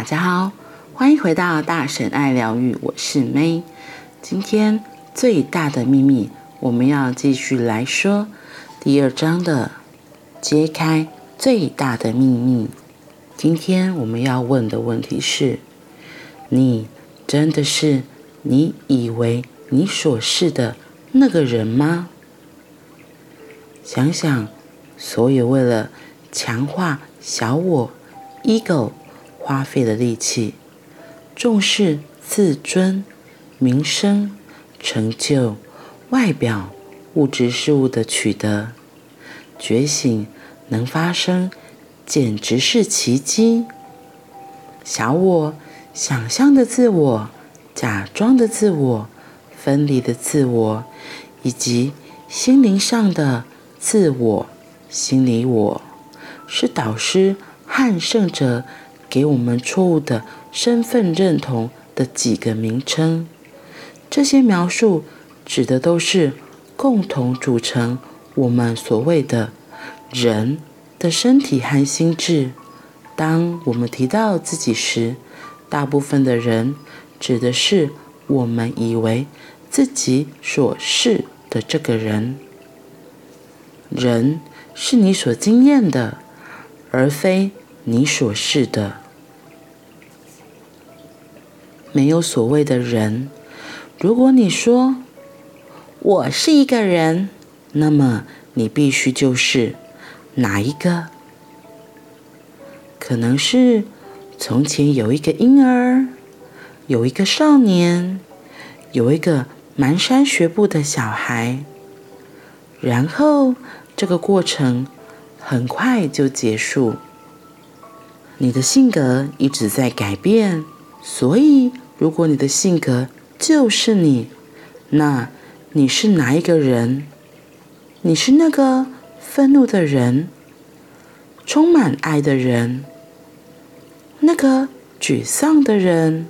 大家好，欢迎回到大神爱疗愈，我是 May。今天最大的秘密，我们要继续来说第二章的揭开最大的秘密。今天我们要问的问题是：你真的是你以为你所是的那个人吗？想想，所有为了强化小我 ego 花费的力气，重视自尊、名声、成就、外表、物质事物的取得，觉醒能发生，简直是奇迹。小我、想象的自我、假装的自我、分离的自我，以及心灵上的自我、心理我，是导师和圣者。给我们错误的身份认同的几个名称，这些描述指的都是共同组成我们所谓的人的身体和心智。当我们提到自己时，大部分的人指的是我们以为自己所是的这个人。人是你所经验的，而非你所是的。没有所谓的人。如果你说我是一个人，那么你必须就是哪一个？可能是从前有一个婴儿，有一个少年，有一个蹒跚学步的小孩，然后这个过程很快就结束。你的性格一直在改变。所以，如果你的性格就是你，那你是哪一个人？你是那个愤怒的人，充满爱的人，那个沮丧的人，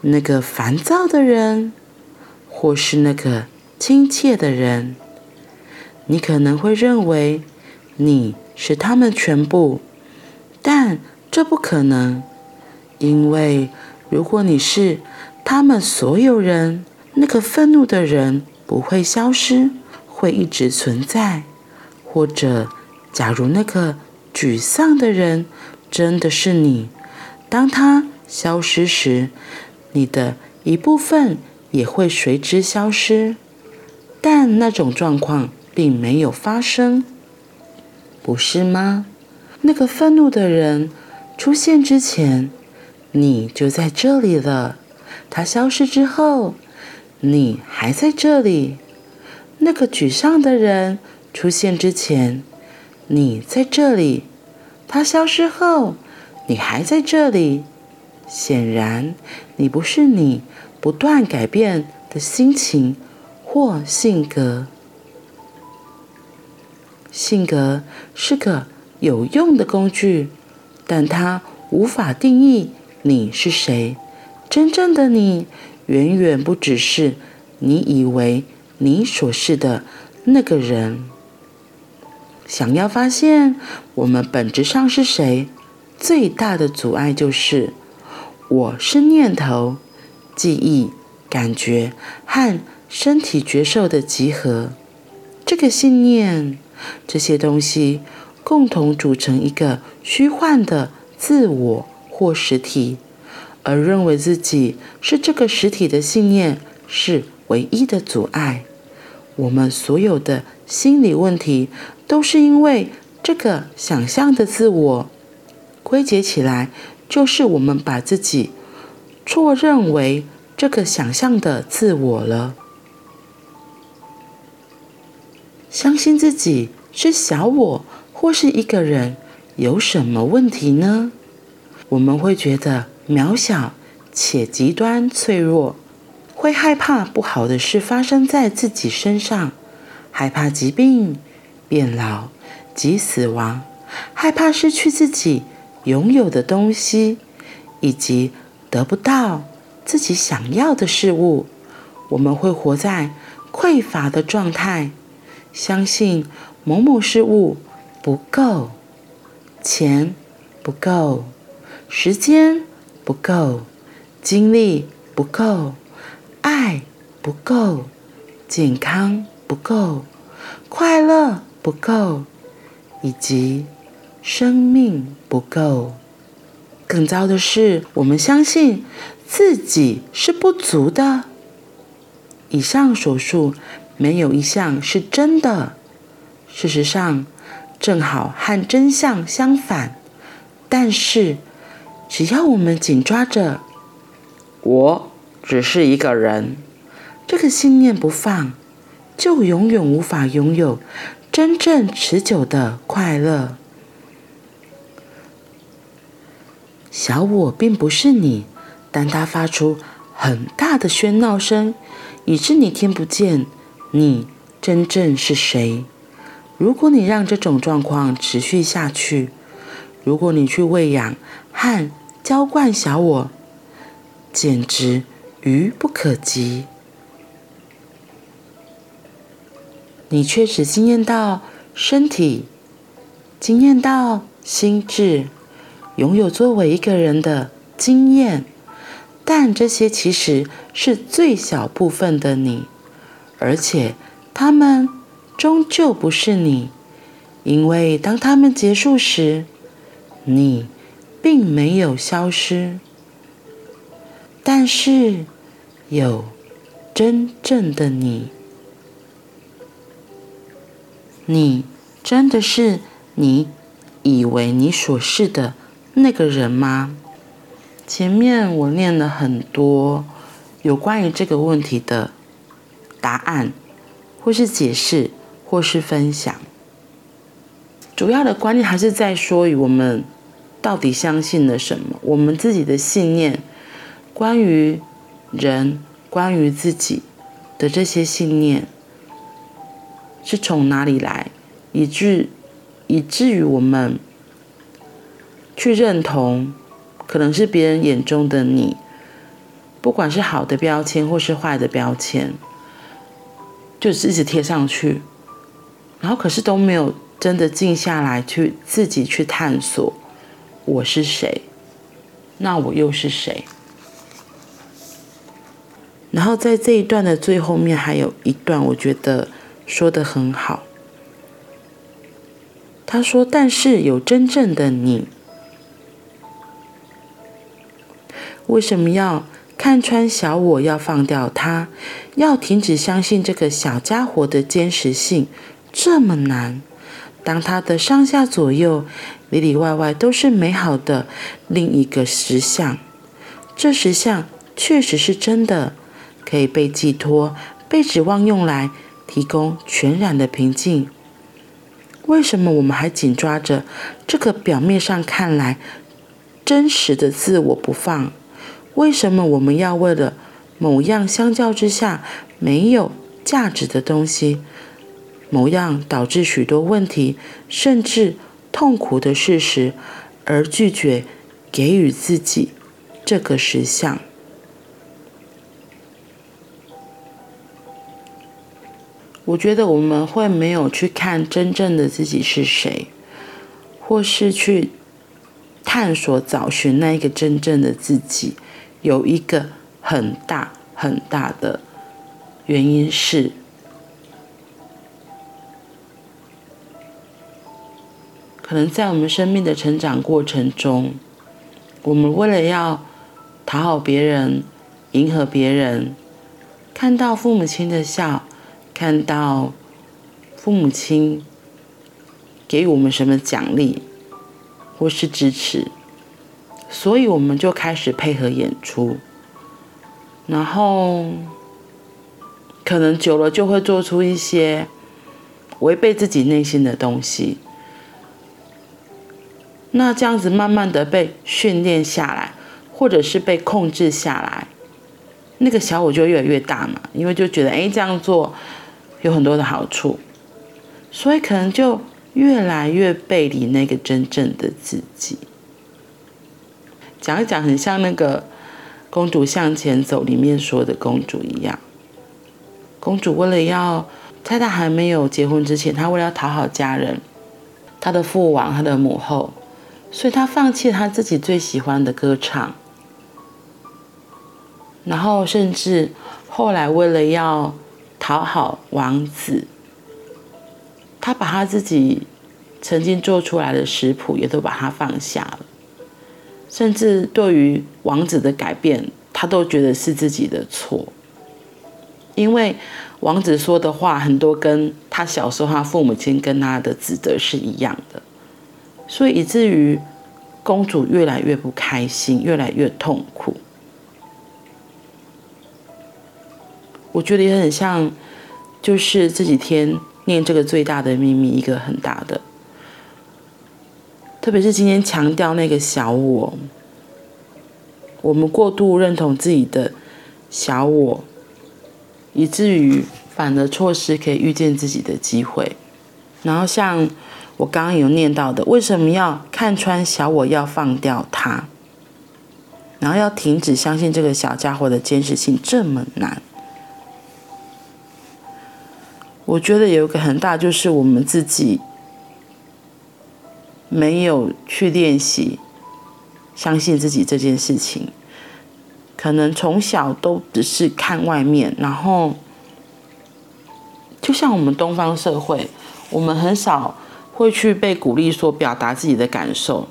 那个烦躁的人，或是那个亲切的人？你可能会认为你是他们全部，但这不可能。因为，如果你是他们所有人，那个愤怒的人不会消失，会一直存在。或者，假如那个沮丧的人真的是你，当他消失时，你的一部分也会随之消失。但那种状况并没有发生，不是吗？那个愤怒的人出现之前。你就在这里了，他消失之后，你还在这里。那个沮丧的人出现之前，你在这里，他消失后，你还在这里。显然，你不是你不断改变的心情或性格。性格是个有用的工具，但它无法定义。你是谁？真正的你远远不只是你以为你所是的那个人。想要发现我们本质上是谁，最大的阻碍就是我是念头、记忆、感觉和身体觉受的集合。这个信念，这些东西共同组成一个虚幻的自我。或实体，而认为自己是这个实体的信念是唯一的阻碍。我们所有的心理问题都是因为这个想象的自我。归结起来，就是我们把自己错认为这个想象的自我了。相信自己是小我或是一个人，有什么问题呢？我们会觉得渺小且极端脆弱，会害怕不好的事发生在自己身上，害怕疾病、变老及死亡，害怕失去自己拥有的东西，以及得不到自己想要的事物。我们会活在匮乏的状态，相信某某事物不够，钱不够。时间不够，精力不够，爱不够，健康不够，快乐不够，以及生命不够。更糟的是，我们相信自己是不足的。以上所述，没有一项是真的。事实上，正好和真相相反。但是，只要我们紧抓着“我只是一个人”这个信念不放，就永远无法拥有真正持久的快乐。小我并不是你，但它发出很大的喧闹声，以致你听不见你真正是谁。如果你让这种状况持续下去，如果你去喂养和浇灌小我，简直愚不可及。你却只惊艳到身体，惊艳到心智。拥有作为一个人的经验，但这些其实是最小部分的你，而且他们终究不是你，因为当他们结束时，你并没有消失。但是有真正的你，你真的是你以为你所是的。那个人吗？前面我念了很多有关于这个问题的答案，或是解释，或是分享。主要的观念还是在说，与我们到底相信了什么？我们自己的信念，关于人，关于自己的这些信念，是从哪里来，以致以至于我们。去认同，可能是别人眼中的你，不管是好的标签或是坏的标签，就一直贴上去，然后可是都没有真的静下来去自己去探索，我是谁，那我又是谁？然后在这一段的最后面还有一段，我觉得说得很好。他说：“但是有真正的你。”为什么要看穿小我？要放掉它，要停止相信这个小家伙的坚实性，这么难？当他的上下左右、里里外外都是美好的另一个实相，这实相确实是真的，可以被寄托、被指望用来提供全然的平静。为什么我们还紧抓着这个表面上看来真实的自我不放？为什么我们要为了某样相较之下没有价值的东西，某样导致许多问题甚至痛苦的事实，而拒绝给予自己这个实相？我觉得我们会没有去看真正的自己是谁，或是去探索找寻那一个真正的自己。有一个很大很大的原因是，可能在我们生命的成长过程中，我们为了要讨好别人、迎合别人，看到父母亲的笑，看到父母亲给予我们什么奖励或是支持。所以我们就开始配合演出，然后可能久了就会做出一些违背自己内心的东西。那这样子慢慢的被训练下来，或者是被控制下来，那个小我就越来越大嘛，因为就觉得哎，这样做有很多的好处，所以可能就越来越背离那个真正的自己。讲一讲，很像那个《公主向前走》里面说的公主一样。公主为了要在她还没有结婚之前，她为了要讨好家人，她的父王、她的母后，所以他放弃他自己最喜欢的歌唱，然后甚至后来为了要讨好王子，他把他自己曾经做出来的食谱也都把它放下了，甚至对于王子的改变，他都觉得是自己的错，因为王子说的话很多跟他小时候他父母亲跟他的指责是一样的，所以以至于公主越来越不开心，越来越痛苦。我觉得也很像，就是这几天念这个最大的秘密，一个很大的。特别是今天强调那个小我，我们过度认同自己的小我，以至于反而错失可以遇见自己的机会。然后像我刚刚有念到的，为什么要看穿小我，要放掉它，然后要停止相信这个小家伙的监视性这么难？我觉得有一个很大，就是我们自己。没有去练习相信自己这件事情，可能从小都只是看外面，然后就像我们东方社会，我们很少会去被鼓励说表达自己的感受。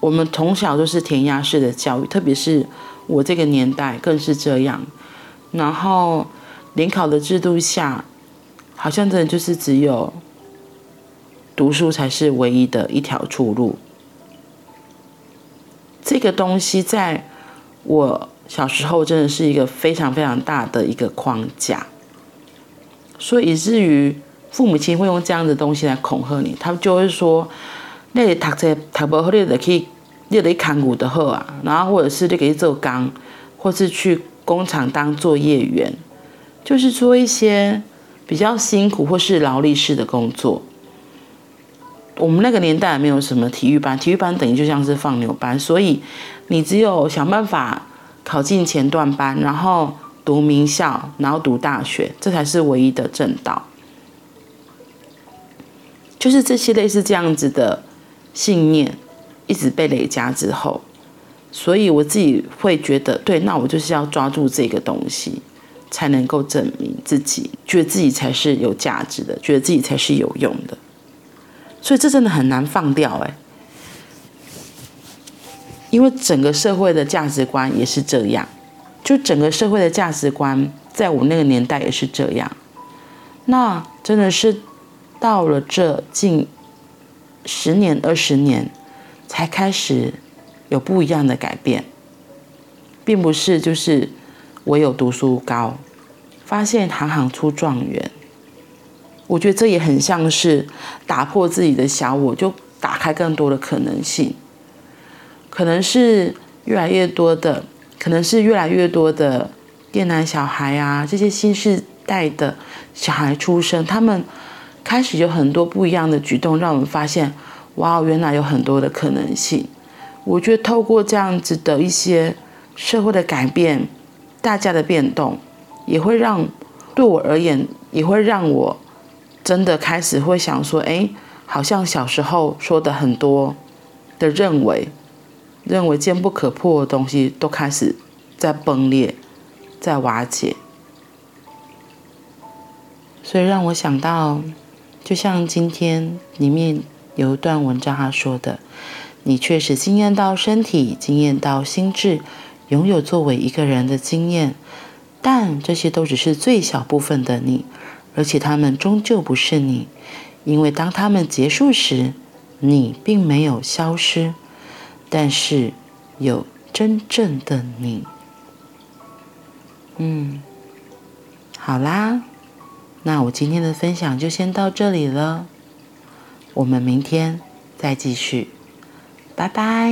我们从小都是填鸭式的教育，特别是我这个年代更是这样。然后联考的制度下，好像真的就是只有。读书才是唯一的一条出路。这个东西在我小时候真的是一个非常非常大的一个框架，所以以至于父母亲会用这样的东西来恐吓你，他们就会说：“那你读这读不好，你就可以，你得砍骨的货啊，然后或者是你可以做工，或是去工厂当作业员，就是做一些比较辛苦或是劳力式的工作。”我们那个年代没有什么体育班，体育班等于就像是放牛班，所以你只有想办法考进前段班，然后读名校，然后读大学，这才是唯一的正道。就是这些类似这样子的信念，一直被累加之后，所以我自己会觉得，对，那我就是要抓住这个东西，才能够证明自己，觉得自己才是有价值的，觉得自己才是有用的。所以这真的很难放掉哎，因为整个社会的价值观也是这样，就整个社会的价值观在我那个年代也是这样，那真的是到了这近十年二十年才开始有不一样的改变，并不是就是我有读书高，发现行行出状元。我觉得这也很像是打破自己的小我，就打开更多的可能性。可能是越来越多的，可能是越来越多的电男小孩啊，这些新世代的小孩出生，他们开始有很多不一样的举动，让我们发现，哇，原来有很多的可能性。我觉得透过这样子的一些社会的改变，大家的变动，也会让对我而言，也会让我。真的开始会想说，哎，好像小时候说的很多的认为，认为坚不可破的东西，都开始在崩裂，在瓦解。所以让我想到，就像今天里面有一段文章他说的：“你确实经验到身体，经验到心智，拥有作为一个人的经验，但这些都只是最小部分的你。”而且他们终究不是你，因为当他们结束时，你并没有消失，但是有真正的你。嗯，好啦，那我今天的分享就先到这里了我们明天再继续拜拜。